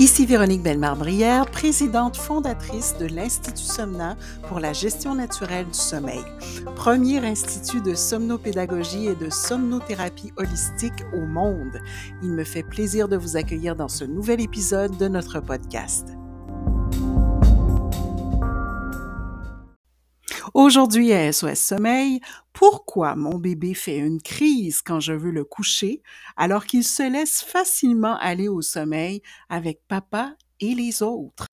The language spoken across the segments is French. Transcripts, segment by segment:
Ici Véronique Bellemare-Brière, présidente fondatrice de l'Institut Somna pour la gestion naturelle du sommeil, premier institut de somnopédagogie et de somnothérapie holistique au monde. Il me fait plaisir de vous accueillir dans ce nouvel épisode de notre podcast. Aujourd'hui à SOS Sommeil, pourquoi mon bébé fait une crise quand je veux le coucher alors qu'il se laisse facilement aller au sommeil avec papa et les autres?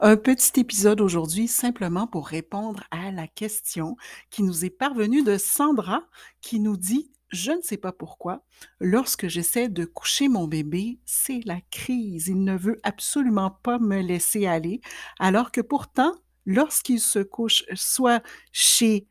Un petit épisode aujourd'hui simplement pour répondre à la question qui nous est parvenue de Sandra qui nous dit je ne sais pas pourquoi, lorsque j'essaie de coucher mon bébé, c'est la crise. Il ne veut absolument pas me laisser aller, alors que pourtant, lorsqu'il se couche soit chez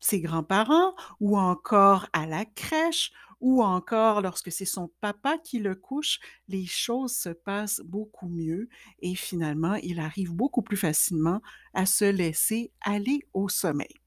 ses grands-parents ou encore à la crèche ou encore lorsque c'est son papa qui le couche, les choses se passent beaucoup mieux et finalement, il arrive beaucoup plus facilement à se laisser aller au sommeil.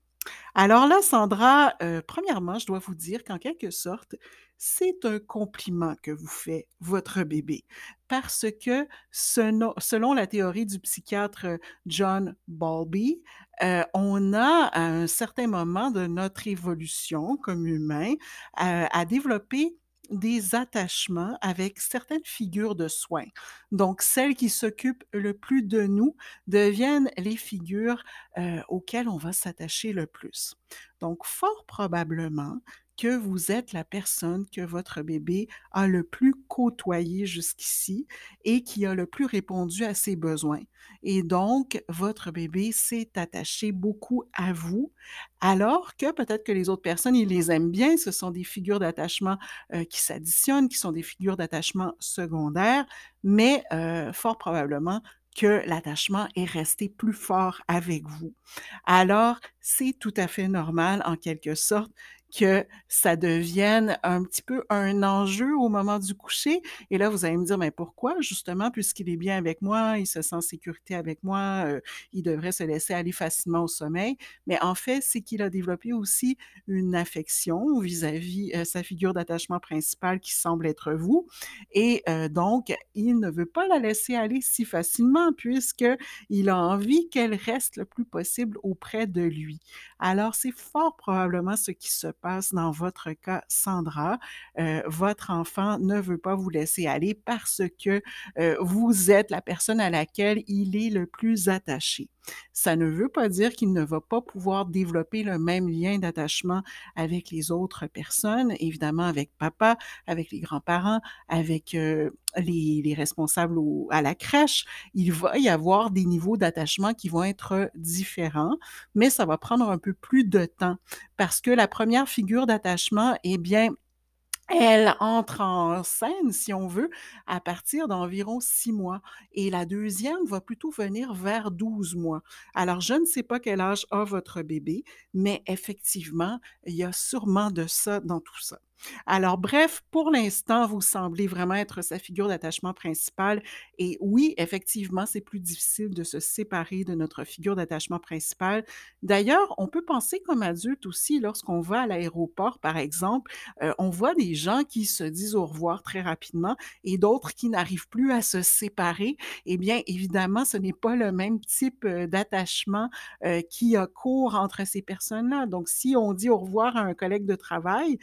Alors là, Sandra, euh, premièrement, je dois vous dire qu'en quelque sorte, c'est un compliment que vous fait votre bébé parce que selon la théorie du psychiatre John Bowlby, euh, on a à un certain moment de notre évolution comme humain euh, à développer des attachements avec certaines figures de soins. Donc, celles qui s'occupent le plus de nous deviennent les figures euh, auxquelles on va s'attacher le plus. Donc, fort probablement que vous êtes la personne que votre bébé a le plus côtoyé jusqu'ici et qui a le plus répondu à ses besoins. Et donc, votre bébé s'est attaché beaucoup à vous, alors que peut-être que les autres personnes, ils les aiment bien, ce sont des figures d'attachement euh, qui s'additionnent, qui sont des figures d'attachement secondaires, mais euh, fort probablement que l'attachement est resté plus fort avec vous. Alors, c'est tout à fait normal, en quelque sorte, que ça devienne un petit peu un enjeu au moment du coucher. Et là, vous allez me dire, mais pourquoi? Justement, puisqu'il est bien avec moi, il se sent en sécurité avec moi, euh, il devrait se laisser aller facilement au sommeil. Mais en fait, c'est qu'il a développé aussi une affection vis-à-vis euh, sa figure d'attachement principale qui semble être vous. Et euh, donc, il ne veut pas la laisser aller si facilement puisqu'il a envie qu'elle reste le plus possible auprès de lui. Alors, c'est fort probablement ce qui se passe dans votre cas, Sandra. Euh, votre enfant ne veut pas vous laisser aller parce que euh, vous êtes la personne à laquelle il est le plus attaché. Ça ne veut pas dire qu'il ne va pas pouvoir développer le même lien d'attachement avec les autres personnes, évidemment avec papa, avec les grands-parents, avec euh, les, responsables à la crèche. Il va y avoir des niveaux d'attachement qui vont être différents, mais ça va prendre un peu plus de temps parce que la première figure d'attachement, eh bien, elle entre en scène, si on veut, à partir d'environ six mois et la deuxième va plutôt venir vers 12 mois. Alors, je ne sais pas quel âge a votre bébé, mais effectivement, il y a sûrement de ça dans tout ça. Alors bref, pour l'instant, vous semblez vraiment être sa figure d'attachement principale et oui, effectivement, c'est plus difficile de se séparer de notre figure d'attachement principale. D'ailleurs, on peut penser comme adulte aussi lorsqu'on va à l'aéroport, par exemple, euh, on voit des gens qui se disent au revoir très rapidement et d'autres qui n'arrivent plus à se séparer. Eh bien, évidemment, ce n'est pas le même type euh, d'attachement euh, qui a cours entre ces personnes-là. Donc, si on dit au revoir à un collègue de travail,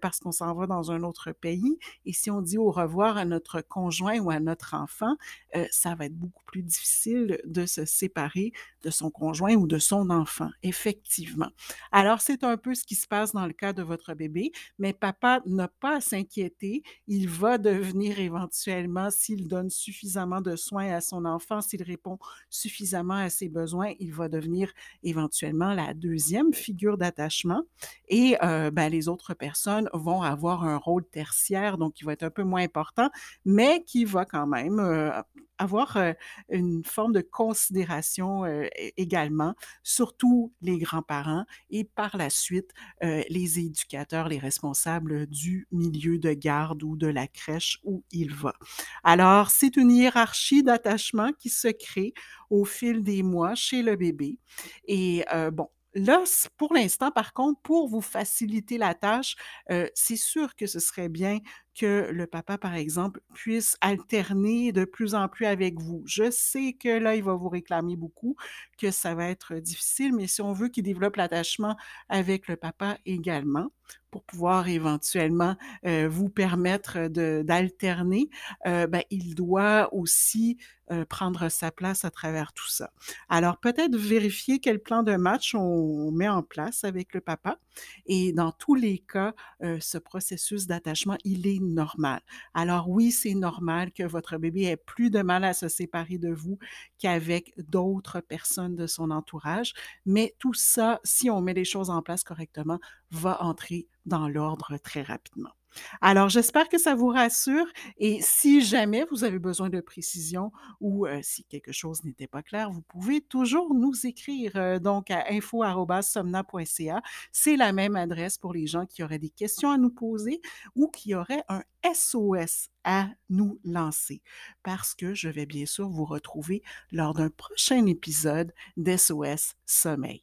parce qu'on s'en va dans un autre pays. Et si on dit au revoir à notre conjoint ou à notre enfant, euh, ça va être beaucoup plus difficile de se séparer de son conjoint ou de son enfant, effectivement. Alors, c'est un peu ce qui se passe dans le cas de votre bébé, mais papa n'a pas à s'inquiéter. Il va devenir éventuellement, s'il donne suffisamment de soins à son enfant, s'il répond suffisamment à ses besoins, il va devenir éventuellement la deuxième figure d'attachement. Et euh, ben, les autres personnes vont avoir un rôle tertiaire, donc qui va être un peu moins important, mais qui va quand même euh, avoir euh, une forme de considération euh, également, surtout les grands-parents et par la suite les éducateurs, les responsables du milieu de garde ou de la crèche où il va. Alors, c'est une hiérarchie d'attachement qui se crée au fil des mois chez le bébé. Et bon, Là, pour l'instant, par contre, pour vous faciliter la tâche, c'est sûr que ce serait bien que le papa, par exemple, puisse alterner de plus en plus avec vous. Je sais que là, il va vous réclamer beaucoup, que ça va être difficile, mais si on veut qu'il développe l'attachement avec le papa également, pour pouvoir éventuellement vous permettre d'alterner, ben, il doit aussi prendre sa place à travers tout ça. Alors peut-être vérifier quel plan de match on, met en place avec le papa. Et dans tous les cas, ce processus d'attachement, il est normal. Alors oui, c'est normal que votre bébé ait plus de mal à se séparer de vous qu'avec d'autres personnes de son entourage. Mais tout ça, si on met les choses en place correctement, va entrer dans l'ordre très rapidement. Alors, j'espère que ça vous rassure et si jamais vous avez besoin de précision ou si quelque chose n'était pas clair, vous pouvez toujours nous écrire donc à info.somna.ca. C'est la même adresse pour les gens qui auraient des questions à nous poser ou qui auraient un SOS à nous lancer parce que je vais bien sûr vous retrouver lors d'un prochain épisode d'SOS Sommeil.